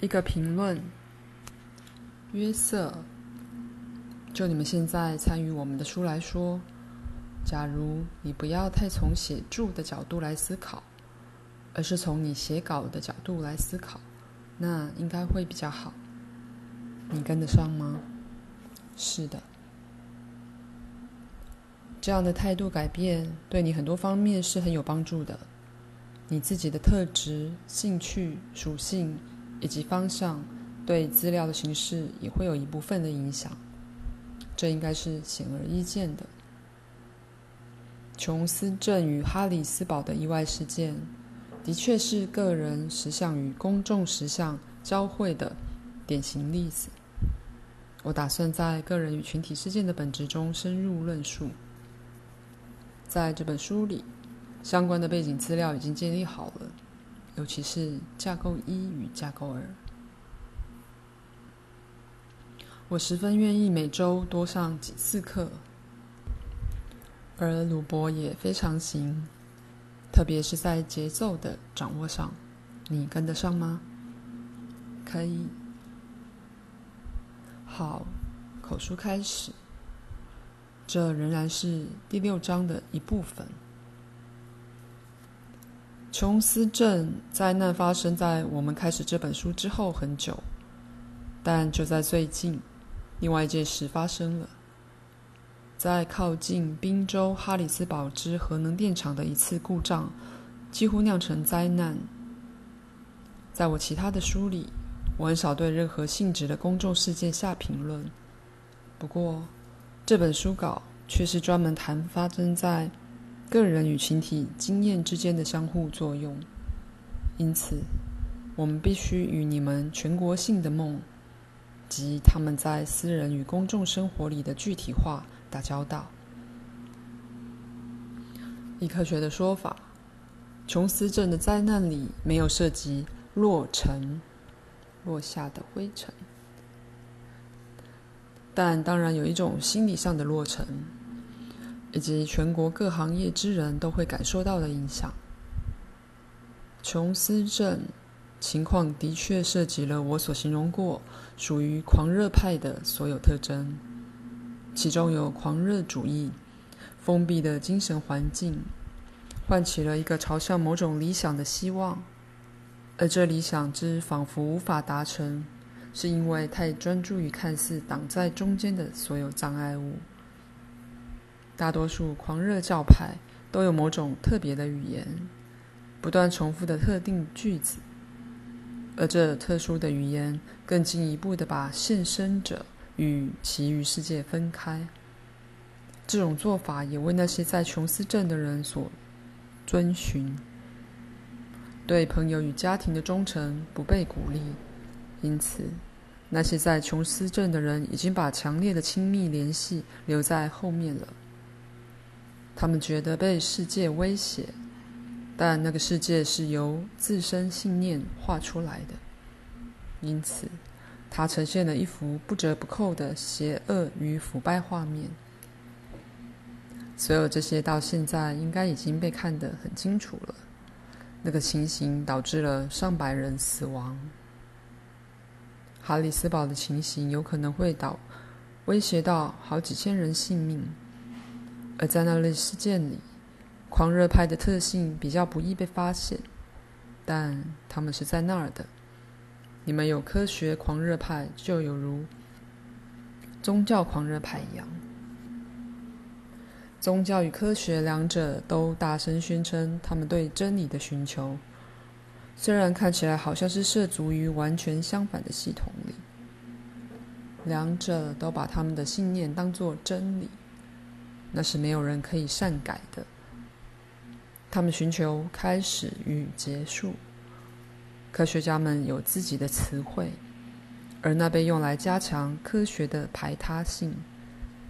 一个评论，约瑟。就你们现在参与我们的书来说，假如你不要太从写著的角度来思考，而是从你写稿的角度来思考，那应该会比较好。你跟得上吗？是的。这样的态度改变对你很多方面是很有帮助的。你自己的特质、兴趣、属性以及方向，对资料的形式也会有一部分的影响。这应该是显而易见的。琼斯镇与哈里斯堡的意外事件，的确是个人实相与公众实相交汇的典型例子。我打算在个人与群体事件的本质中深入论述。在这本书里，相关的背景资料已经建立好了，尤其是架构一与架构二。我十分愿意每周多上几次课，而鲁伯也非常行，特别是在节奏的掌握上，你跟得上吗？可以。好，口述开始。这仍然是第六章的一部分。琼斯镇灾难发生在我们开始这本书之后很久，但就在最近。另外一件事发生了，在靠近宾州哈里斯堡之核能电厂的一次故障，几乎酿成灾难。在我其他的书里，我很少对任何性质的公众事件下评论。不过，这本书稿却是专门谈发生在个人与群体经验之间的相互作用。因此，我们必须与你们全国性的梦。及他们在私人与公众生活里的具体化打交道。以科学的说法，琼斯镇的灾难里没有涉及落尘、落下的灰尘，但当然有一种心理上的落尘，以及全国各行业之人都会感受到的影响。琼斯镇。情况的确涉及了我所形容过属于狂热派的所有特征，其中有狂热主义、封闭的精神环境，唤起了一个朝向某种理想的希望，而这理想之仿佛无法达成，是因为太专注于看似挡在中间的所有障碍物。大多数狂热教派都有某种特别的语言，不断重复的特定句子。而这特殊的语言更进一步地把献身者与其余世界分开。这种做法也为那些在琼斯镇的人所遵循。对朋友与家庭的忠诚不被鼓励，因此，那些在琼斯镇的人已经把强烈的亲密联系留在后面了。他们觉得被世界威胁。但那个世界是由自身信念画出来的，因此，它呈现了一幅不折不扣的邪恶与腐败画面。所有这些到现在应该已经被看得很清楚了。那个情形导致了上百人死亡。哈里斯堡的情形有可能会导威胁到好几千人性命，而在那类事件里。狂热派的特性比较不易被发现，但他们是在那儿的。你们有科学狂热派，就有如宗教狂热派一样。宗教与科学两者都大声宣称他们对真理的寻求，虽然看起来好像是涉足于完全相反的系统里。两者都把他们的信念当作真理，那是没有人可以擅改的。他们寻求开始与结束。科学家们有自己的词汇，而那被用来加强科学的排他性。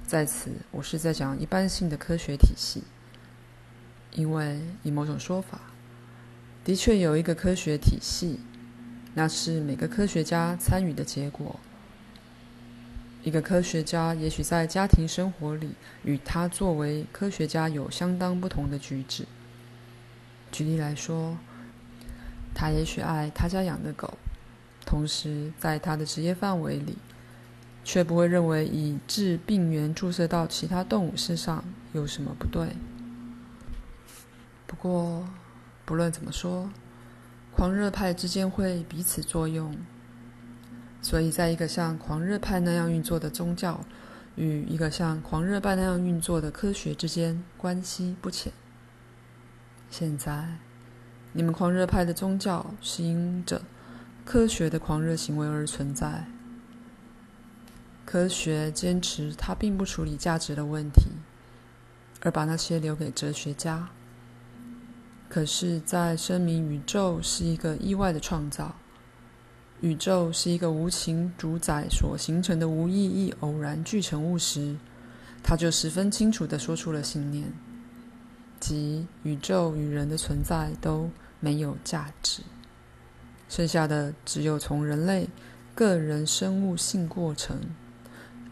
在此，我是在讲一般性的科学体系，因为以某种说法，的确有一个科学体系，那是每个科学家参与的结果。一个科学家也许在家庭生活里与他作为科学家有相当不同的举止。举例来说，他也许爱他家养的狗，同时在他的职业范围里，却不会认为以致病原注射到其他动物身上有什么不对。不过，不论怎么说，狂热派之间会彼此作用，所以在一个像狂热派那样运作的宗教与一个像狂热派那样运作的科学之间关系不浅。现在，你们狂热派的宗教是因着科学的狂热行为而存在。科学坚持它并不处理价值的问题，而把那些留给哲学家。可是，在声明宇宙是一个意外的创造，宇宙是一个无情主宰所形成的无意义偶然聚成物时，他就十分清楚地说出了信念，即宇宙与人的存在都没有价值，剩下的只有从人类个人生物性过程。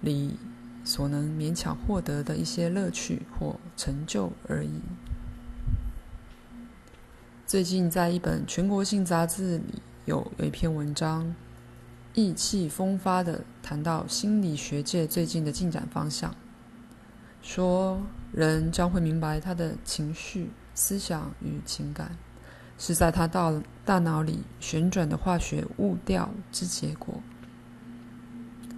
里所能勉强获得的一些乐趣或成就而已。最近在一本全国性杂志里有有一篇文章，意气风发地谈到心理学界最近的进展方向，说人将会明白他的情绪、思想与情感是在他大大脑里旋转的化学物调之结果。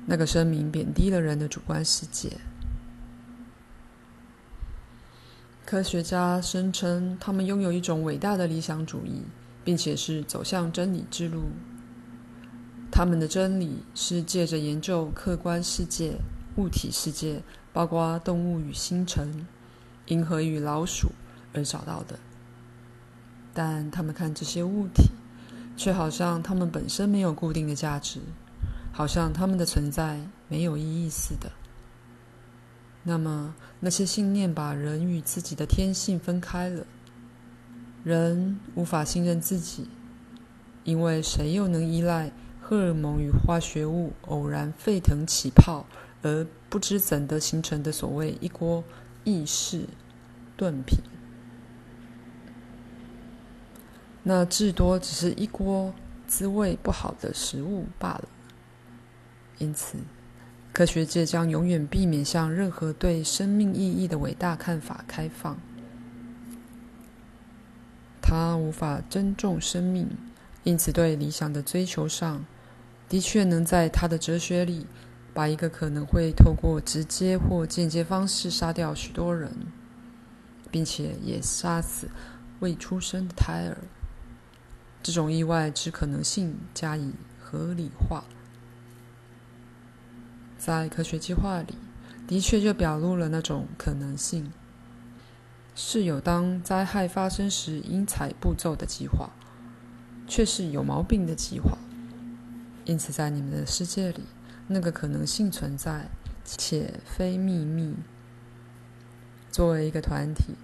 那个声明贬低了人的主观世界。科学家声称他们拥有一种伟大的理想主义，并且是走向真理之路。他们的真理是借着研究客观世界、物体世界，包括动物与星辰、银河与老鼠而找到的。但他们看这些物体，却好像它们本身没有固定的价值。好像他们的存在没有意义似的。那么，那些信念把人与自己的天性分开了。人无法信任自己，因为谁又能依赖荷尔蒙与化学物偶然沸腾起泡而不知怎的形成的所谓一锅意式炖品？那至多只是一锅滋味不好的食物罢了。因此，科学界将永远避免向任何对生命意义的伟大看法开放。他无法珍重生命，因此对理想的追求上，的确能在他的哲学里，把一个可能会透过直接或间接方式杀掉许多人，并且也杀死未出生的胎儿，这种意外之可能性加以合理化。在科学计划里，的确就表露了那种可能性，是有当灾害发生时应采步骤的计划，却是有毛病的计划。因此，在你们的世界里，那个可能性存在，且非秘密。作为一个团体，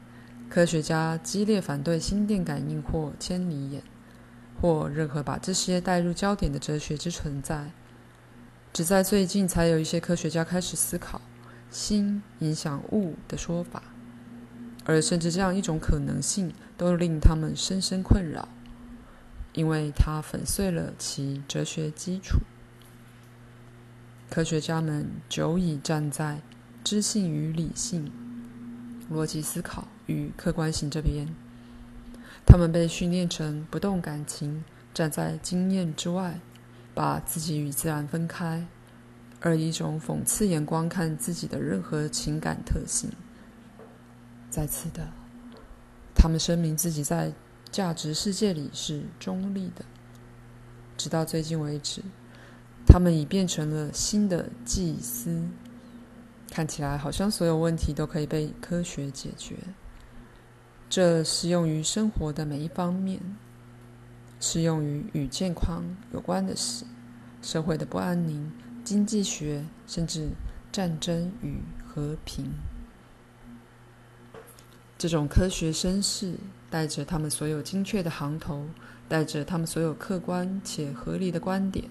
科学家激烈反对心电感应或千里眼，或任何把这些带入焦点的哲学之存在。只在最近，才有一些科学家开始思考“心影响物”的说法，而甚至这样一种可能性都令他们深深困扰，因为它粉碎了其哲学基础。科学家们久已站在知性与理性、逻辑思考与客观性这边，他们被训练成不动感情，站在经验之外。把自己与自然分开，而以一种讽刺眼光看自己的任何情感特性。再次的，他们声明自己在价值世界里是中立的。直到最近为止，他们已变成了新的祭司。看起来好像所有问题都可以被科学解决。这适用于生活的每一方面。适用于与健康有关的事，社会的不安宁、经济学，甚至战争与和平。这种科学绅士带着他们所有精确的行头，带着他们所有客观且合理的观点，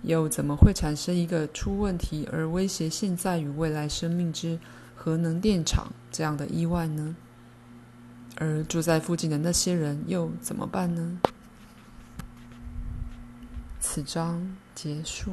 又怎么会产生一个出问题而威胁现在与未来生命之核能电厂这样的意外呢？而住在附近的那些人又怎么办呢？此章结束。